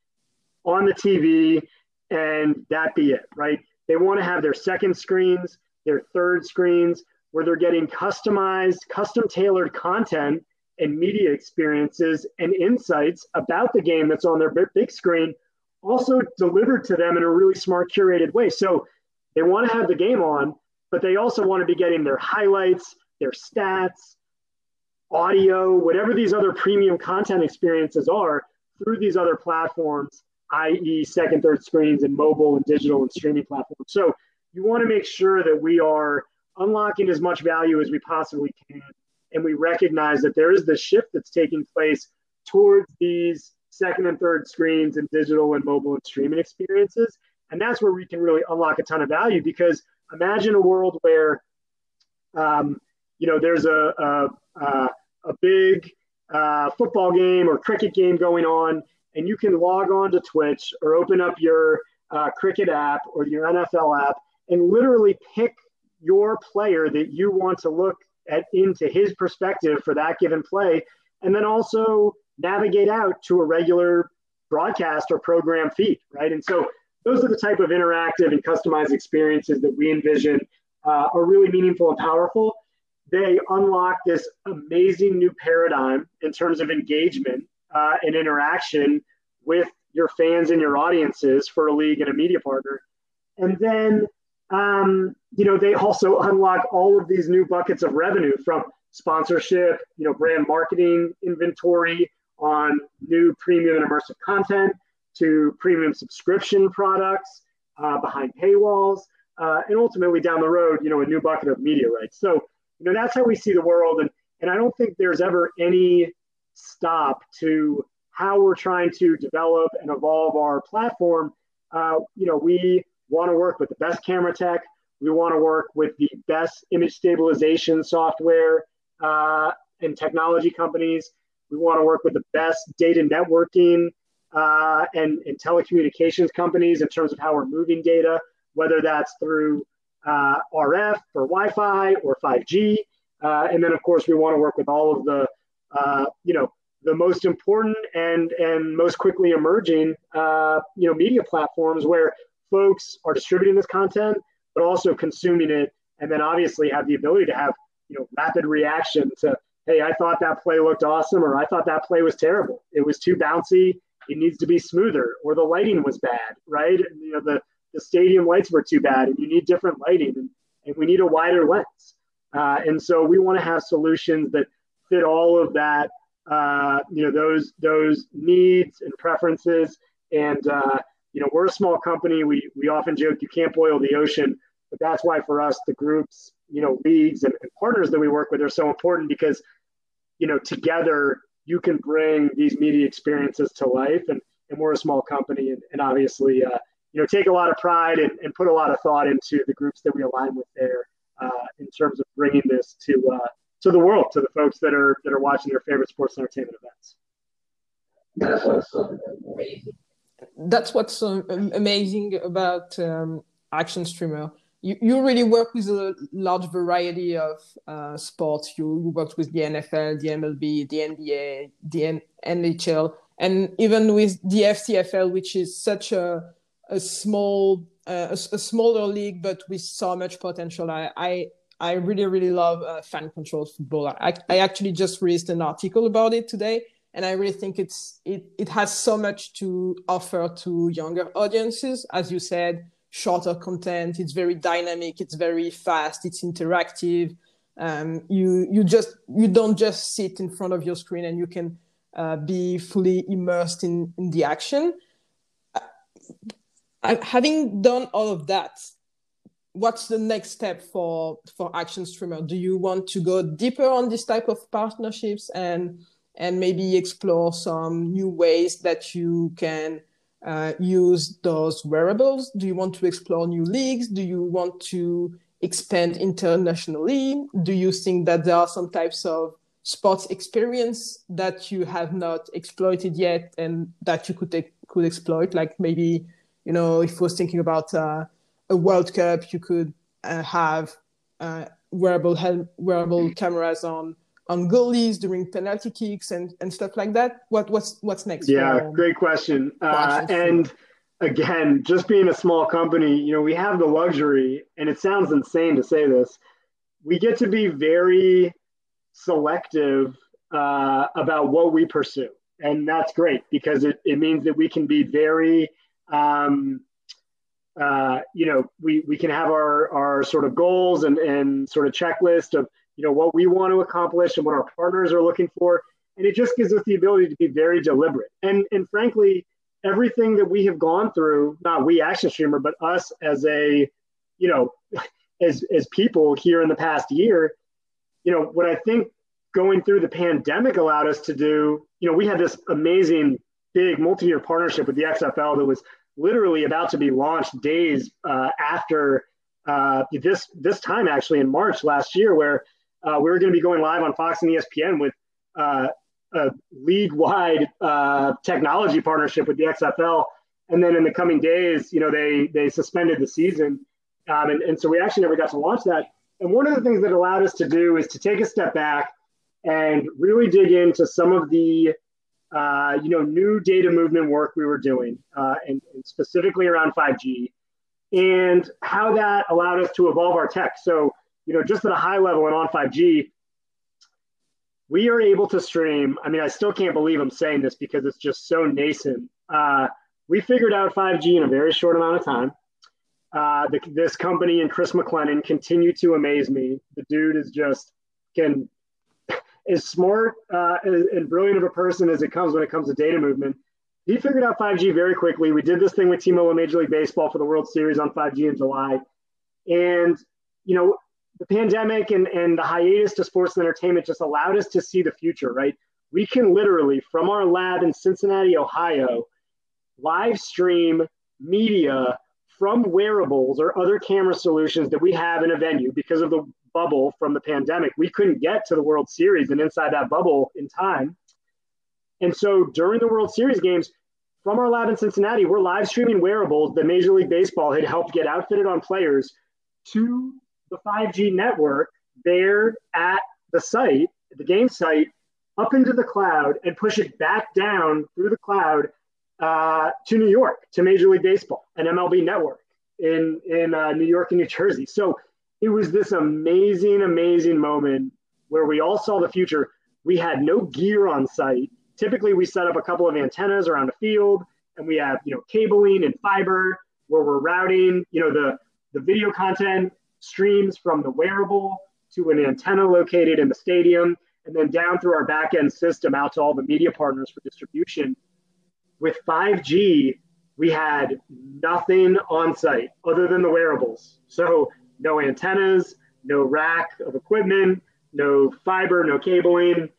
on the tv and that be it right? They want to have their second screens their third screens where they're getting customized custom tailored content and media experiences and insights about the game that's on their big screen also delivered to them in a really smart curated way. So they want to have the game on but they also want to be getting their highlights their stats audio whatever these other premium content experiences are through these other platforms i.e second third screens and mobile and digital and streaming platforms. So you want to make sure that we are unlocking as much value as we possibly can and we recognize that there is this shift that's taking place towards these second and third screens and digital and mobile and streaming experiences. And that's where we can really unlock a ton of value because imagine a world where, um, you know, there's a, a, a, a big uh, football game or cricket game going on, and you can log on to Twitch or open up your uh, cricket app or your NFL app and literally pick your player that you want to look at into his perspective for that given play, and then also navigate out to a regular broadcast or program feed, right? And so those are the type of interactive and customized experiences that we envision uh, are really meaningful and powerful. They unlock this amazing new paradigm in terms of engagement uh, and interaction with your fans and your audiences for a league and a media partner. And then um, you know, they also unlock all of these new buckets of revenue from sponsorship, you know, brand marketing inventory on new premium and immersive content to premium subscription products uh, behind paywalls, uh, and ultimately down the road, you know, a new bucket of media rights. So, you know, that's how we see the world, and and I don't think there's ever any stop to how we're trying to develop and evolve our platform. Uh, you know, we want to work with the best camera tech. We want to work with the best image stabilization software uh, and technology companies. We want to work with the best data networking uh, and, and, telecommunications companies in terms of how we're moving data, whether that's through uh, RF or Wi Fi or 5G. Uh, and then, of course, we want to work with all of the, uh, you know, the most important and and most quickly emerging, uh, you know, media platforms where folks are distributing this content, but also consuming it, and then obviously have the ability to have you know rapid reaction to hey, I thought that play looked awesome, or I thought that play was terrible. It was too bouncy. It needs to be smoother, or the lighting was bad, right? And, you know the the stadium lights were too bad, and you need different lighting, and, and we need a wider lens. Uh, and so we want to have solutions that fit all of that, uh, you know, those those needs and preferences, and uh, you know, we're a small company. We we often joke you can't boil the ocean, but that's why for us the groups, you know, leagues and, and partners that we work with are so important because, you know, together you can bring these media experiences to life. And and we're a small company, and, and obviously, uh, you know, take a lot of pride and, and put a lot of thought into the groups that we align with there uh, in terms of bringing this to uh, to the world, to the folks that are that are watching their favorite sports entertainment events. That's what's amazing about um, Action Streamer. You, you really work with a large variety of uh, sports. You, you worked with the NFL, the MLB, the NBA, the N- NHL, and even with the FCFL, which is such a a small uh, a, a, smaller league, but with so much potential. I I, I really really love uh, fan controlled football. I, I actually just released an article about it today and I really think it's it it has so much to offer to younger audiences, as you said, shorter content. It's very dynamic. It's very fast. It's interactive. Um, you you just you don't just sit in front of your screen and you can uh, be fully immersed in in the action. Uh, having done all of that, what's the next step for for Action Streamer? Do you want to go deeper on this type of partnerships and and maybe explore some new ways that you can uh, use those wearables? Do you want to explore new leagues? Do you want to expand internationally? Do you think that there are some types of sports experience that you have not exploited yet and that you could could exploit? Like maybe, you know, if we're thinking about uh, a World Cup, you could uh, have uh, wearable hel- wearable cameras on on goalies during penalty kicks and, and stuff like that? What what's what's next? Yeah, for, great question. Uh, and again, just being a small company, you know, we have the luxury, and it sounds insane to say this, we get to be very selective uh, about what we pursue, and that's great because it, it means that we can be very um, uh, you know, we, we can have our, our sort of goals and, and sort of checklist of, you know, what we want to accomplish and what our partners are looking for. And it just gives us the ability to be very deliberate. And, and frankly, everything that we have gone through, not we Action Streamer, but us as a, you know, as, as people here in the past year, you know, what I think going through the pandemic allowed us to do, you know, we had this amazing big multi-year partnership with the XFL that was literally about to be launched days uh, after uh, this this time actually in March last year, where uh, we were going to be going live on Fox and ESPN with uh, a league-wide uh, technology partnership with the XFL. And then in the coming days, you know, they they suspended the season, um, and, and so we actually never got to launch that. And one of the things that allowed us to do is to take a step back and really dig into some of the uh, you know, new data movement work we were doing, uh, and, and, specifically around 5G, and how that allowed us to evolve our tech. So, you know, just at a high level and on 5G, we are able to stream. I mean, I still can't believe I'm saying this because it's just so nascent. Uh, we figured out 5G in a very short amount of time. Uh, the, this company and Chris McLennan continue to amaze me. The dude is just can as smart uh, and brilliant of a person as it comes when it comes to data movement. He figured out 5G very quickly. We did this thing with T-Mobile Major League Baseball for the World Series on 5G in July. And, you know, the pandemic and, and the hiatus to sports and entertainment just allowed us to see the future, right? We can literally, from our lab in Cincinnati, Ohio, live stream media from wearables or other camera solutions that we have in a venue because of the bubble from the pandemic. We couldn't get to the World Series and inside that bubble in time. And so during the World Series games, from our lab in Cincinnati, we're live streaming wearables that Major League Baseball had helped get outfitted on players to the 5G network there at the site, the game site, up into the cloud and push it back down through the cloud uh, to New York, to Major League Baseball and MLB Network in in uh, New York and New Jersey. So it was this amazing, amazing moment where we all saw the future. We had no gear on site. Typically, we set up a couple of antennas around the field, and we have you know cabling and fiber where we're routing you know the the video content streams from the wearable to an antenna located in the stadium, and then down through our back end system out to all the media partners for distribution. With 5G, we had nothing on site other than the wearables. So no antennas, no rack of equipment, no fiber, no cabling,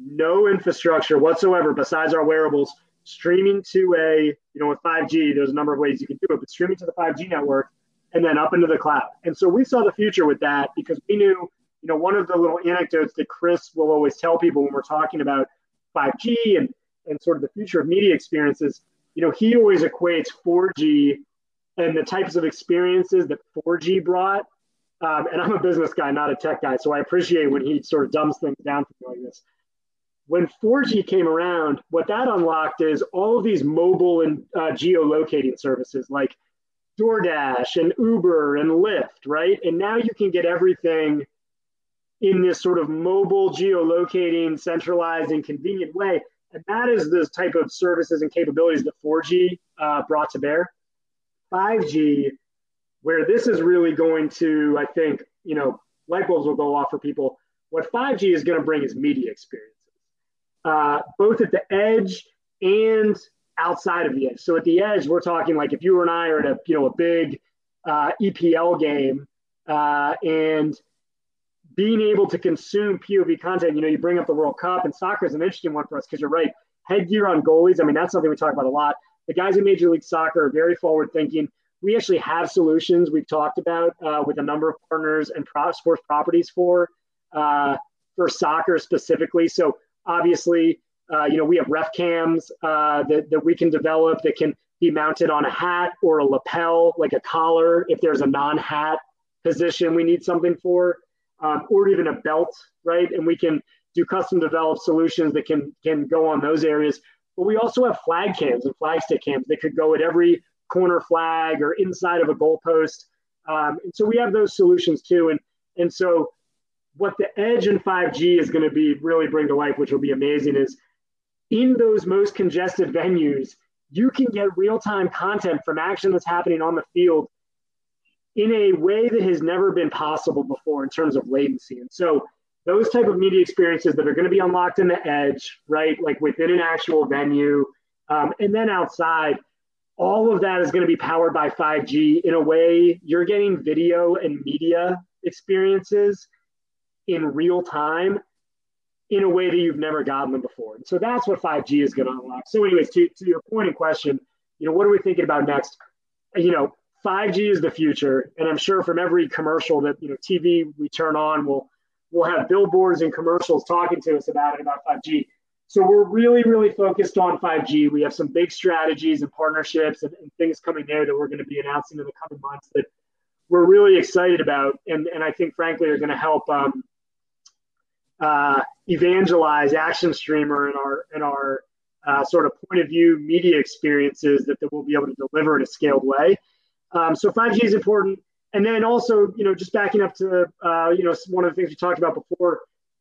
no infrastructure whatsoever besides our wearables streaming to a, you know, with 5G, there's a number of ways you can do it, but streaming to the 5G network and then up into the cloud. And so we saw the future with that because we knew, you know, one of the little anecdotes that Chris will always tell people when we're talking about 5G and, and sort of the future of media experiences, you know, he always equates 4G and the types of experiences that 4G brought. Um, and I'm a business guy, not a tech guy, so I appreciate when he sort of dumbs things down for me like this. When 4G came around, what that unlocked is all of these mobile and uh, geolocating services like DoorDash and Uber and Lyft, right? And now you can get everything in this sort of mobile geolocating, centralized, and convenient way. And that is the type of services and capabilities that 4G uh, brought to bear. 5G, where this is really going to, I think, you know, light bulbs will go off for people. What 5G is going to bring is media experiences, uh, both at the edge and outside of the edge. So at the edge, we're talking like if you and I are at a, you know, a big uh, EPL game uh, and being able to consume POV content, you know, you bring up the World Cup and soccer is an interesting one for us because you're right. Headgear on goalies. I mean, that's something we talk about a lot the guys in Major League Soccer are very forward thinking. We actually have solutions we've talked about uh, with a number of partners and pro- sports properties for uh, for soccer specifically. So obviously, uh, you know, we have ref cams uh, that, that we can develop that can be mounted on a hat or a lapel, like a collar, if there's a non-hat position we need something for, um, or even a belt, right? And we can do custom developed solutions that can can go on those areas. But we also have flag cams and flag stick cams that could go at every corner flag or inside of a goalpost. Um, and so we have those solutions too. And and so what the edge in 5G is going to be really bring to life, which will be amazing, is in those most congested venues, you can get real time content from action that's happening on the field in a way that has never been possible before in terms of latency. And so those type of media experiences that are going to be unlocked in the edge, right, like within an actual venue, um, and then outside, all of that is going to be powered by 5G in a way you're getting video and media experiences in real time in a way that you've never gotten them before. And so that's what 5G is going to unlock. So, anyways, to, to your point in question, you know, what are we thinking about next? You know, 5G is the future, and I'm sure from every commercial that you know TV we turn on, we'll we'll have billboards and commercials talking to us about it about 5G. So we're really, really focused on 5G. We have some big strategies and partnerships and, and things coming there that we're going to be announcing in the coming months that we're really excited about, and and I think frankly are going to help um, uh, evangelize Action Streamer and our and our uh, sort of point of view media experiences that, that we'll be able to deliver in a scaled way. Um, so 5G is important. And then also, you know, just backing up to, uh, you know, one of the things we talked about before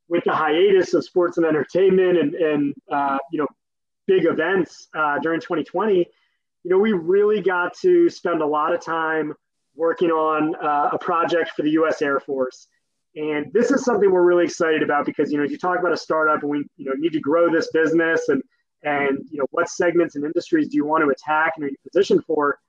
with the hiatus of sports and entertainment and, and uh, you know, big events uh, during 2020, you know, we really got to spend a lot of time working on uh, a project for the U.S. Air Force. And this is something we're really excited about because, you know, if you talk about a startup and we, you know, need to grow this business and, and, you know, what segments and industries do you want to attack and are you positioned for?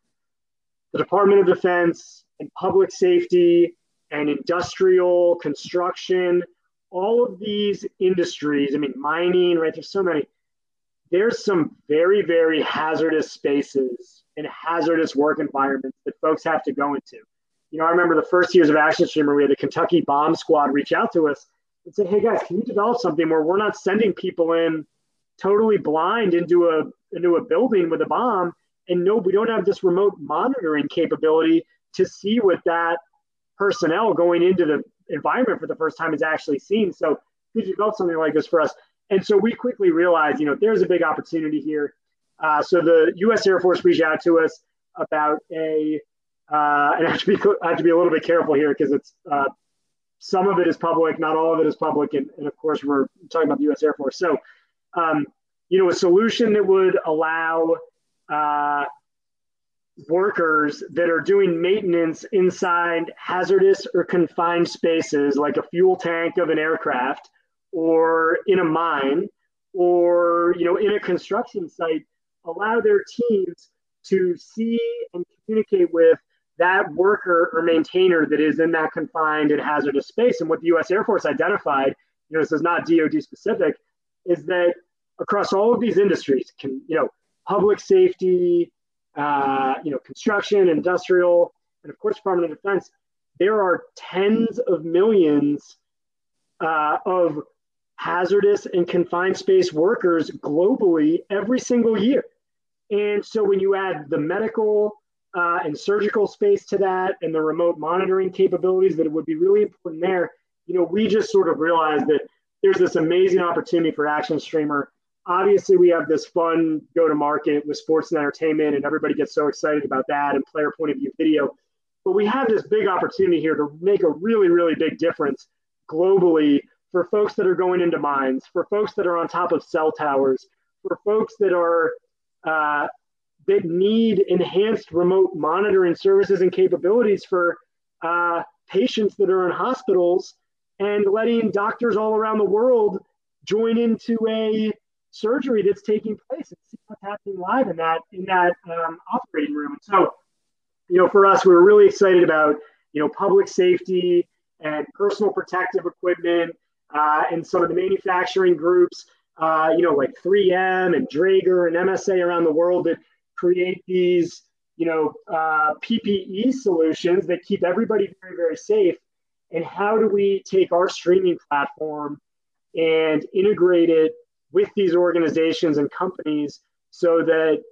The Department of Defense and public safety and industrial construction, all of these industries, I mean, mining, right? There's so many. There's some very, very hazardous spaces and hazardous work environments that folks have to go into you know, I remember the first years of Action Streamer, we had the Kentucky Bomb Squad reach out to us and say, "Hey guys, can you develop something where we're not sending people in totally blind into a into a building with a bomb, and no, we don't have this remote monitoring capability to see what that personnel going into the environment for the first time is actually seeing. So, could you develop something like this for us?" And so we quickly realized, you know, there's a big opportunity here. Uh, so the U.S. Air Force reached out to us about a uh, and I have to be I have to be a little bit careful here because it's uh, some of it is public, not all of it is public, and, and of course we're talking about the U.S. Air Force. So, um, you know, a solution that would allow uh, workers that are doing maintenance inside hazardous or confined spaces, like a fuel tank of an aircraft, or in a mine, or you know, in a construction site, allow their teams to see and communicate with that worker or maintainer that is in that confined and hazardous space. And what the U.S. Air Force identified, you know, this is not DoD specific, is that across all of these industries, can you know, public safety, uh, you know, construction, industrial, and of course, Department of Defense, there are tens of millions uh, of hazardous and confined space workers globally every single year. And so when you add the medical, uh, and surgical space to that and the remote monitoring capabilities that it would be really important there, you know, we just sort of realized that there's this amazing opportunity for Action Streamer. Obviously, we have this fun go to market with sports and entertainment, and everybody gets so excited about that and player point of view video. But we have this big opportunity here to make a really, really big difference globally for folks that are going into mines, for folks that are on top of cell towers, for folks that are uh, that need enhanced remote monitoring services and capabilities for uh, patients that are in hospitals and letting doctors all around the world join into a surgery that's taking place and see what's happening live in that in that um, operating room. So, you know, for us, we are really excited about you know public safety and personal protective equipment uh, and some of the manufacturing groups, uh, you know, like 3M and Draeger and MSA around the world that create these, you know, uh, PPE solutions that keep everybody very, very safe? And how do we take our streaming platform and integrate it with these organizations and companies so that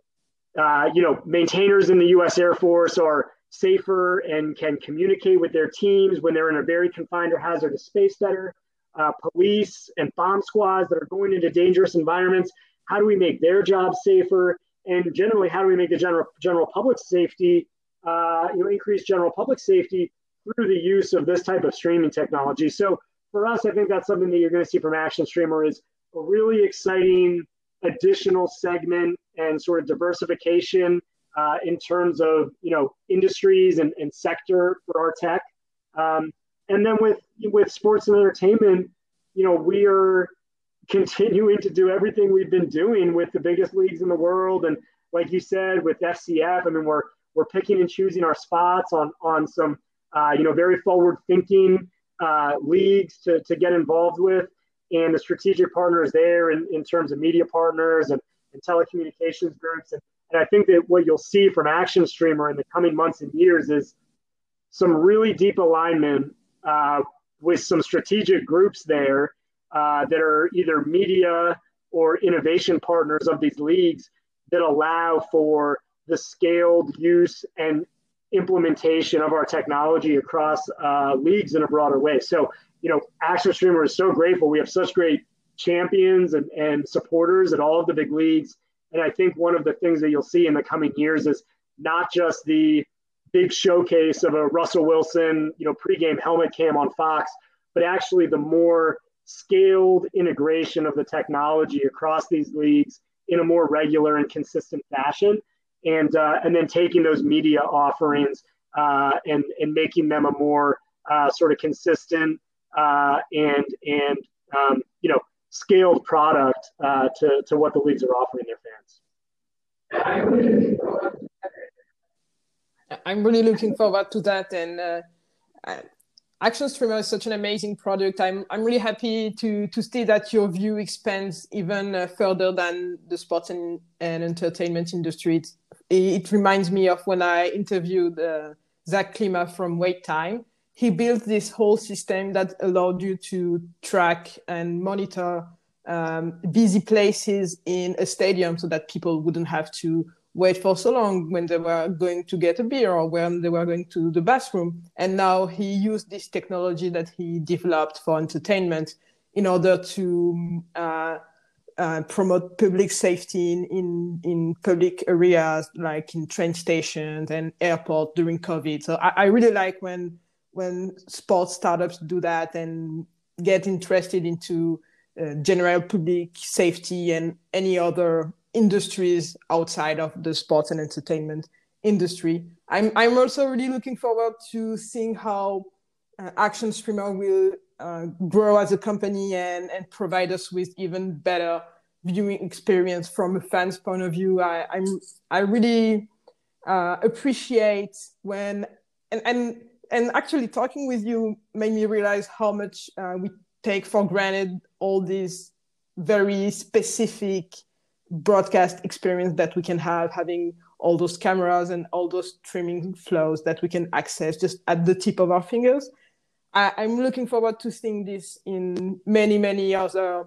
uh, you know maintainers in the U.S. Air Force are safer and can communicate with their teams when they're in a very confined or hazardous space better. Uh, police and bomb squads that are going into dangerous environments. How do we make their jobs safer? And generally, how do we make the general general public safety, uh, you know, increase general public safety through the use of this type of streaming technology? So for us, I think that's something that you're going to see from Action Streamer is a really exciting additional segment and sort of diversification uh, in terms of you know industries and, and sector for our tech. Um, and then with with sports and entertainment, you know we are continuing to do everything we've been doing with the biggest leagues in the world, and like you said with FCF, I mean we're we're picking and choosing our spots on on some uh, you know very forward thinking uh, leagues to, to get involved with and the strategic partners there in, in terms of media partners and, and telecommunications groups. And, and I think that what you'll see from Action Streamer in the coming months and years is some really deep alignment uh, with some strategic groups there uh, that are either media or innovation partners of these leagues that allow for the scaled use and implementation of our technology across uh, leagues in a broader way. So, you know, Action Streamer is so grateful. We have such great champions and, and supporters at all of the big leagues. And I think one of the things that you'll see in the coming years is not just the big showcase of a Russell Wilson, you know, pregame helmet cam on Fox, but actually the more scaled integration of the technology across these leagues in a more regular and consistent fashion and uh, and then taking those media offerings uh, and and making them a more uh, sort of consistent uh, and and um, you know scaled product uh, to to what the leagues are offering their fans. I'm really looking forward to that, and uh, Action Streamer is such an amazing product. I'm I'm really happy to to see that your view expands even uh, further than the sports and, and entertainment industry. It, it reminds me of when I interviewed uh, Zach Klima from WaitTime. He built this whole system that allowed you to track and monitor um, busy places in a stadium so that people wouldn't have to wait for so long when they were going to get a beer or when they were going to the bathroom. And now he used this technology that he developed for entertainment in order to uh, uh, promote public safety in, in, in public areas like in train stations and airports during COVID. So I, I really like when when sports startups do that and get interested into uh, general public safety and any other industries outside of the sports and entertainment industry. I'm, I'm also really looking forward to seeing how uh, Action Streamer will uh, grow as a company and, and provide us with even better viewing experience from a fan's point of view. I, I'm, I really uh, appreciate when, and, and, and actually talking with you made me realize how much uh, we take for granted all these very specific broadcast experience that we can have having all those cameras and all those streaming flows that we can access just at the tip of our fingers. I, am looking forward to seeing this in many, many other,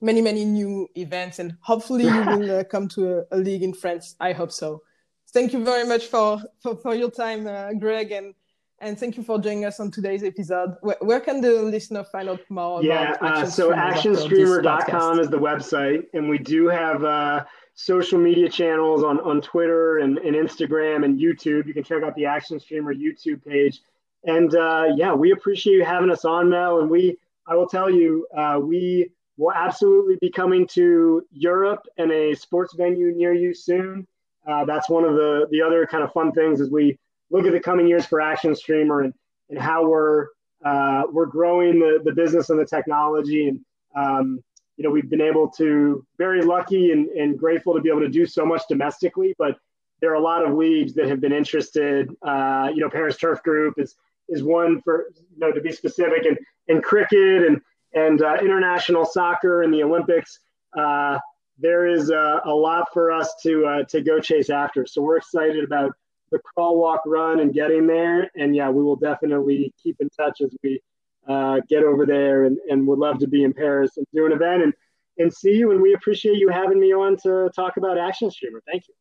many, many new events, and hopefully you will uh, come to a, a, league in France. I hope so. Thank you very much for for, for your time, uh, Greg, and and thank you for joining us on today's episode. Where, where can the listener find out more? Yeah, uh, so actionstreamer.com is the website, and we do have uh, social media channels on, on Twitter and, and Instagram and YouTube. You can check out the Action Streamer YouTube page. And uh, yeah, we appreciate you having us on, Mel. And we, I will tell you, uh, we will absolutely be coming to Europe and a sports venue near you soon. Uh, that's one of the the other kind of fun things is we look at the coming years for Action Streamer and, and how we're uh, we're growing the, the business and the technology. And um, you know, we've been able to very lucky and, and grateful to be able to do so much domestically, but there are a lot of leagues that have been interested. Uh, you know, Paris Turf Group is is one for you know to be specific, and and cricket and and uh, international soccer and the Olympics. Uh, there is a, a lot for us to uh, to go chase after. So we're excited about the crawl, walk, run, and getting there. And yeah, we will definitely keep in touch as we uh, get over there, and, and would love to be in Paris and do an event and and see you. And we appreciate you having me on to talk about Action Streamer. Thank you.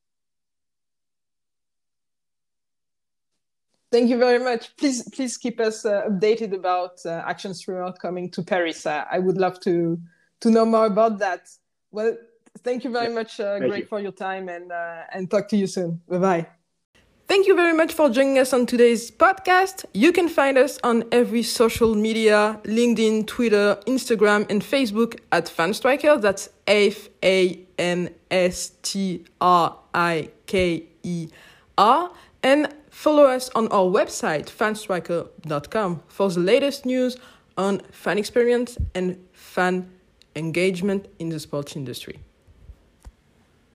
Thank you very much. Please, please keep us uh, updated about uh, Action Streamer coming to Paris. Uh, I would love to to know more about that. Well, thank you very much, uh, Greg, you. for your time, and uh, and talk to you soon. Bye bye. Thank you very much for joining us on today's podcast. You can find us on every social media LinkedIn, Twitter, Instagram, and Facebook at Fanstriker. That's F A N S T R I K E R. And Follow us on our website, fanstriker.com, for the latest news on fan experience and fan engagement in the sports industry.